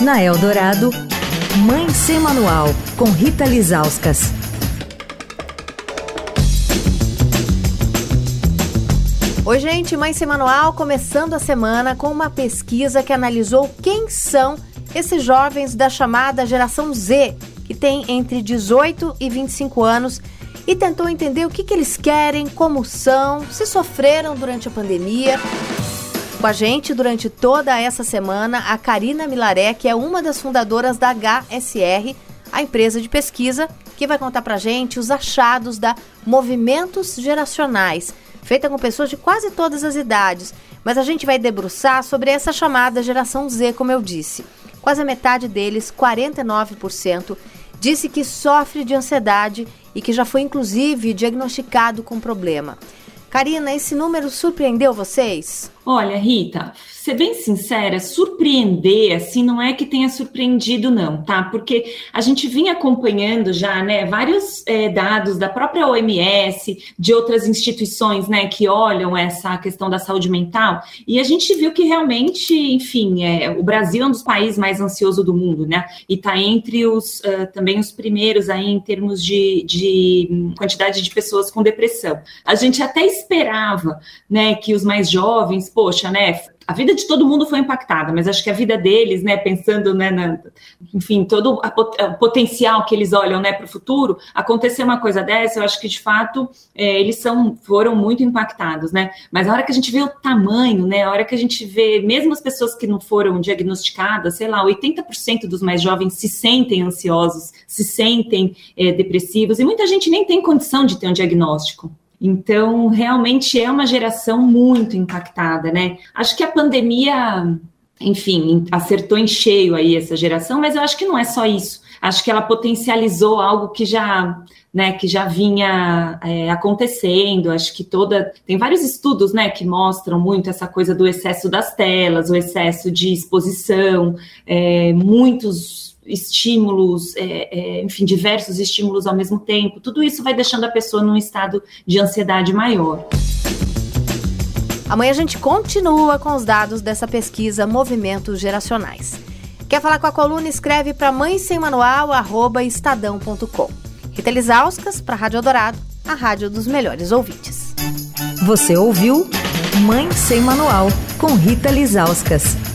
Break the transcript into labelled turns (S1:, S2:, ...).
S1: Na Eldorado, Mãe Sem Manual, com Rita Lizauskas.
S2: Oi, gente, Mãe Sem Manual começando a semana com uma pesquisa que analisou quem são esses jovens da chamada geração Z, que tem entre 18 e 25 anos, e tentou entender o que, que eles querem, como são, se sofreram durante a pandemia. Com a gente durante toda essa semana, a Karina Milaré, que é uma das fundadoras da HSR, a empresa de pesquisa, que vai contar pra gente os achados da Movimentos Geracionais feita com pessoas de quase todas as idades, mas a gente vai debruçar sobre essa chamada geração Z, como eu disse. Quase a metade deles, 49%, disse que sofre de ansiedade e que já foi inclusive diagnosticado com problema. Karina, esse número surpreendeu vocês?
S3: Olha, Rita, ser bem sincera, surpreender, assim, não é que tenha surpreendido, não, tá? Porque a gente vinha acompanhando já, né, vários é, dados da própria OMS, de outras instituições, né, que olham essa questão da saúde mental, e a gente viu que realmente, enfim, é, o Brasil é um dos países mais ansiosos do mundo, né? E tá entre os uh, também os primeiros aí em termos de, de quantidade de pessoas com depressão. A gente até esperava, né, que os mais jovens, poxa, né, a vida de todo mundo foi impactada, mas acho que a vida deles, né, pensando, né, na, enfim, todo o potencial que eles olham, né, para o futuro, acontecer uma coisa dessa, eu acho que de fato é, eles são, foram muito impactados, né, mas a hora que a gente vê o tamanho, né, a hora que a gente vê, mesmo as pessoas que não foram diagnosticadas, sei lá, 80% dos mais jovens se sentem ansiosos, se sentem é, depressivos, e muita gente nem tem condição de ter um diagnóstico. Então, realmente é uma geração muito impactada, né? Acho que a pandemia, enfim, acertou em cheio aí essa geração, mas eu acho que não é só isso. Acho que ela potencializou algo que já, né, que já vinha é, acontecendo. Acho que toda tem vários estudos, né, que mostram muito essa coisa do excesso das telas, o excesso de exposição, é, muitos estímulos, é, é, enfim, diversos estímulos ao mesmo tempo, tudo isso vai deixando a pessoa num estado de ansiedade maior.
S2: Amanhã a gente continua com os dados dessa pesquisa Movimentos Geracionais. Quer falar com a coluna? Escreve para mãe sem manual, arroba estadão.com. Rita Lisauskas, para a Rádio Eldorado, a rádio dos melhores ouvintes.
S1: Você ouviu Mãe Sem Manual, com Rita Lisauskas.